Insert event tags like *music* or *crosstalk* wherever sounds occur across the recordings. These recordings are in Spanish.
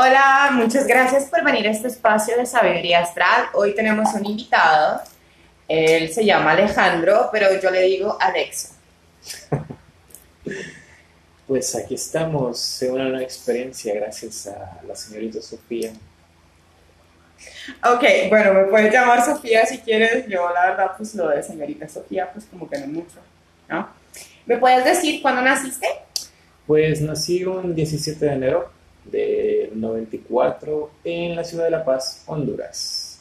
Hola, muchas gracias por venir a este espacio de sabiduría astral. Hoy tenemos un invitado. Él se llama Alejandro, pero yo le digo Alexa. *laughs* Pues aquí estamos una nueva experiencia gracias a la señorita Sofía. Ok, bueno, me puedes llamar Sofía si quieres. Yo la verdad, pues lo de señorita Sofía, pues como que no mucho, ¿no? ¿Me puedes decir cuándo naciste? Pues nací un 17 de enero del 94 en la ciudad de La Paz, Honduras.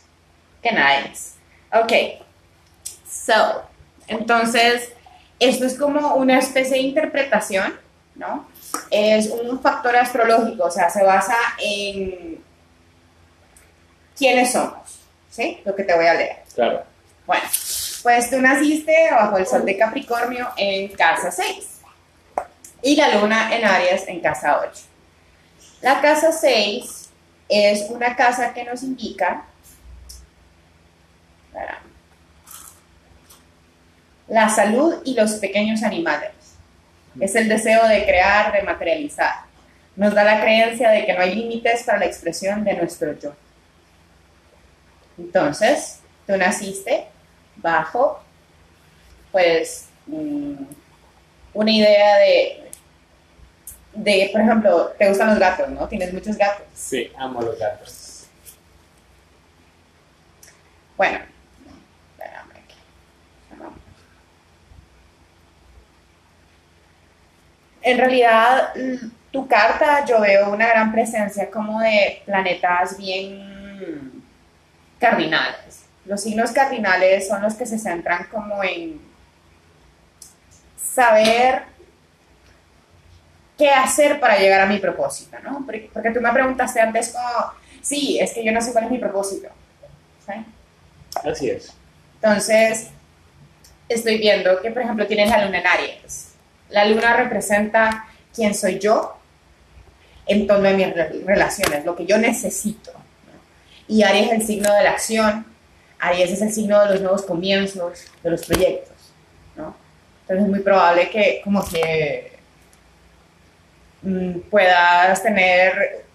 Qué nice. Ok, so, entonces, esto es como una especie de interpretación, ¿no? Es un factor astrológico, o sea, se basa en quiénes somos, ¿sí? Lo que te voy a leer. Claro. Bueno, pues tú naciste bajo el sol de Capricornio en casa 6 y la luna en Aries en casa 8. La casa 6 es una casa que nos indica la salud y los pequeños animales. Es el deseo de crear, de materializar. Nos da la creencia de que no hay límites para la expresión de nuestro yo. Entonces, tú naciste bajo, pues, mm, una idea de, de, por ejemplo, te gustan los gatos, ¿no? Tienes muchos gatos. Sí, amo los gatos. Bueno, espérame aquí. En realidad, mm, tu carta yo veo una gran presencia como de planetas bien cardinales. Los signos cardinales son los que se centran como en saber qué hacer para llegar a mi propósito, ¿no? Porque, porque tú me preguntaste antes como, sí, es que yo no sé cuál es mi propósito. ¿sí? Así es. Entonces, estoy viendo que, por ejemplo, tienes la luna en Aries. La luna representa quién soy yo en torno a mis re- relaciones, lo que yo necesito. ¿no? Y Aries es el signo de la acción, Aries es el signo de los nuevos comienzos, de los proyectos. ¿no? Entonces es muy probable que como que puedas tener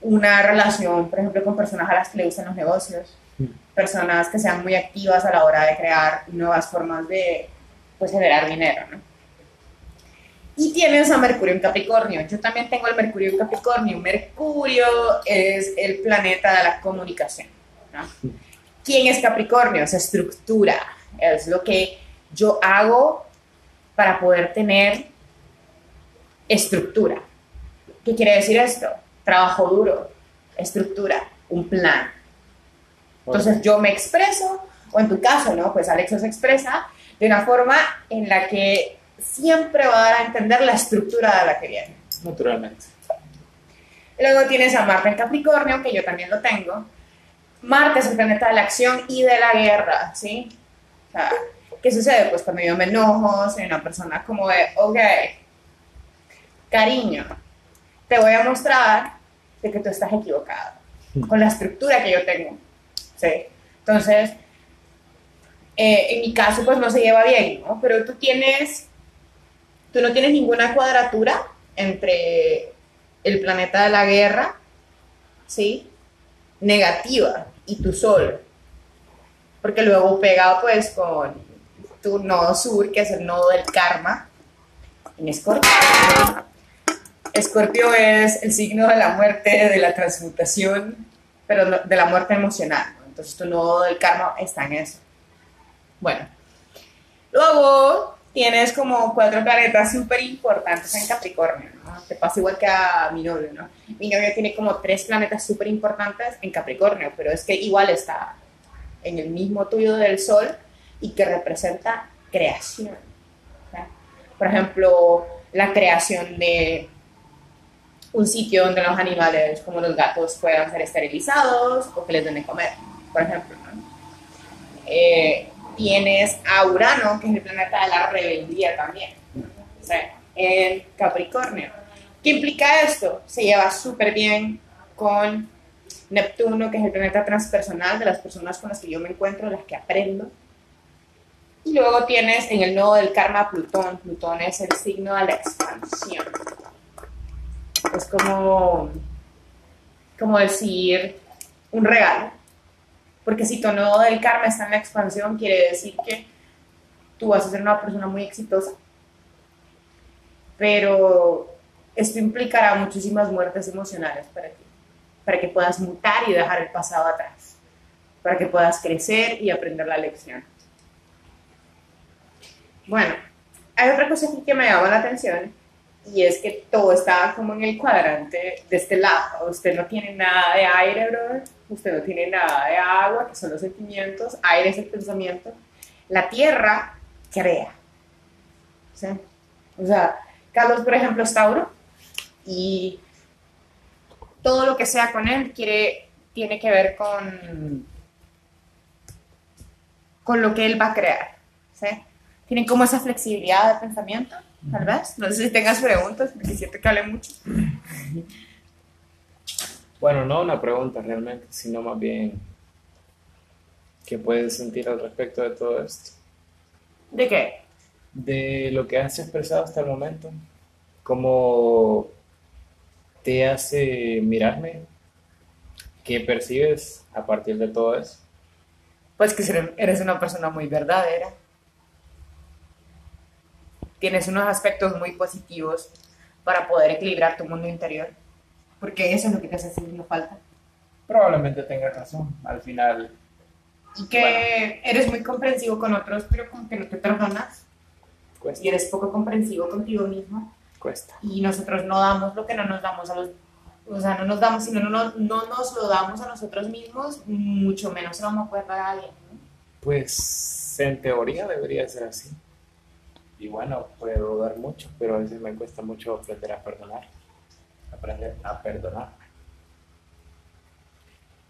una relación, por ejemplo, con personas a las que le gustan los negocios, personas que sean muy activas a la hora de crear nuevas formas de pues, generar dinero. ¿no? Y tienes a Mercurio en Capricornio. Yo también tengo el Mercurio en Capricornio. Mercurio es el planeta de la comunicación. ¿no? ¿Quién es Capricornio? Es estructura. Es lo que yo hago para poder tener estructura. ¿Qué quiere decir esto? Trabajo duro, estructura, un plan. Entonces yo me expreso, o en tu caso, ¿no? Pues Alexa se expresa de una forma en la que siempre va a dar a entender la estructura de la que viene. Naturalmente. Luego tienes a Marte en Capricornio, que yo también lo tengo. Marte es el planeta de la acción y de la guerra, ¿sí? O sea, ¿qué sucede? Pues cuando yo me enojo, soy una persona como de, ok, cariño, te voy a mostrar de que tú estás equivocado con la estructura que yo tengo, ¿sí? Entonces, eh, en mi caso, pues no se lleva bien, ¿no? Pero tú tienes, tú no tienes ninguna cuadratura entre el planeta de la guerra, ¿sí? Negativa y tu sol. Porque luego pega pues con tu nodo sur, que es el nodo del karma, en Escorpio. Escorpio es el signo de la muerte, de la transmutación, pero no- de la muerte emocional. ¿no? Entonces tu nodo del karma está en eso. Bueno, luego tienes como cuatro planetas súper importantes en Capricornio, ¿no? Te pasa igual que a mi novio, ¿no? Mi novio tiene como tres planetas súper importantes en Capricornio, pero es que igual está en el mismo tuyo del Sol y que representa creación. Por ejemplo, la creación de un sitio donde los animales, como los gatos, puedan ser esterilizados o que les den de comer, por ejemplo. Eh, tienes a Urano, que es el planeta de la rebeldía también, en Capricornio. ¿Qué implica esto? Se lleva súper bien con Neptuno, que es el planeta transpersonal de las personas con las que yo me encuentro, las que aprendo. Y luego tienes en el nodo del karma Plutón. Plutón es el signo de la expansión. Es como como decir, un regalo. Porque si tu nodo del karma está en la expansión, quiere decir que tú vas a ser una persona muy exitosa. Pero esto implicará muchísimas muertes emocionales para ti, para que puedas mutar y dejar el pasado atrás, para que puedas crecer y aprender la lección. Bueno, hay otra cosa aquí que me llama la atención y es que todo está como en el cuadrante de este lado. Usted no tiene nada de aire, brother. Usted no tiene nada de agua, que son los sentimientos. Aire es el pensamiento. La tierra crea. O sea, Carlos, por ejemplo, es Tauro y todo lo que sea con él quiere, tiene que ver con, con lo que él va a crear. ¿sí? Tienen como esa flexibilidad de pensamiento tal vez. No sé si tengas preguntas, porque siento que hablé mucho. Bueno, no una pregunta realmente, sino más bien qué puedes sentir al respecto de todo esto. ¿De qué? De lo que has expresado hasta el momento. ¿Cómo te hace mirarme? ¿Qué percibes a partir de todo eso? Pues que eres una persona muy verdadera tienes unos aspectos muy positivos para poder equilibrar tu mundo interior, porque eso es lo que te hace haciendo falta. Probablemente tengas razón, al final. Y que eres muy comprensivo con otros, pero como que no te perdonas. Cuesta. Y eres poco comprensivo contigo mismo. Cuesta. Y nosotros no damos lo que no nos damos a los... O sea, no nos damos, si no, no, no nos lo damos a nosotros mismos, mucho menos se vamos a poder dar a alguien. Pues en teoría debería ser así y bueno, puedo dar mucho, pero a veces me cuesta mucho aprender a perdonar, aprender a perdonar.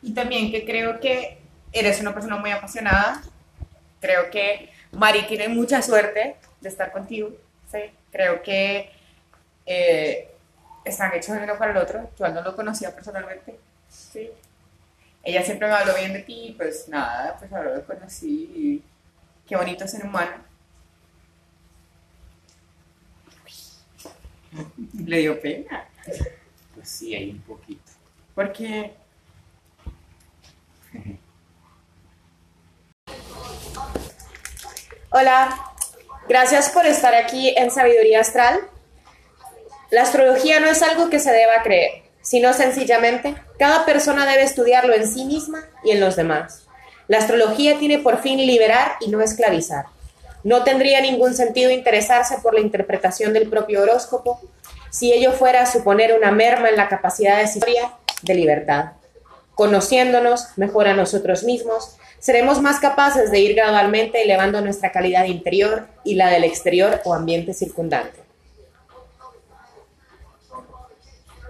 Y también que creo que eres una persona muy apasionada, creo que Mari tiene mucha suerte de estar contigo, ¿sí? creo que eh, están hechos el uno para el otro, yo no lo conocía personalmente, ¿sí? ella siempre me habló bien de ti, pues nada, pues ahora lo conocí y qué bonito ser humano ¿Le dio pena? Pues sí, hay un poquito. Porque... Hola, gracias por estar aquí en Sabiduría Astral. La astrología no es algo que se deba creer, sino sencillamente cada persona debe estudiarlo en sí misma y en los demás. La astrología tiene por fin liberar y no esclavizar. No tendría ningún sentido interesarse por la interpretación del propio horóscopo si ello fuera a suponer una merma en la capacidad de historia de libertad. Conociéndonos mejor a nosotros mismos, seremos más capaces de ir gradualmente elevando nuestra calidad interior y la del exterior o ambiente circundante.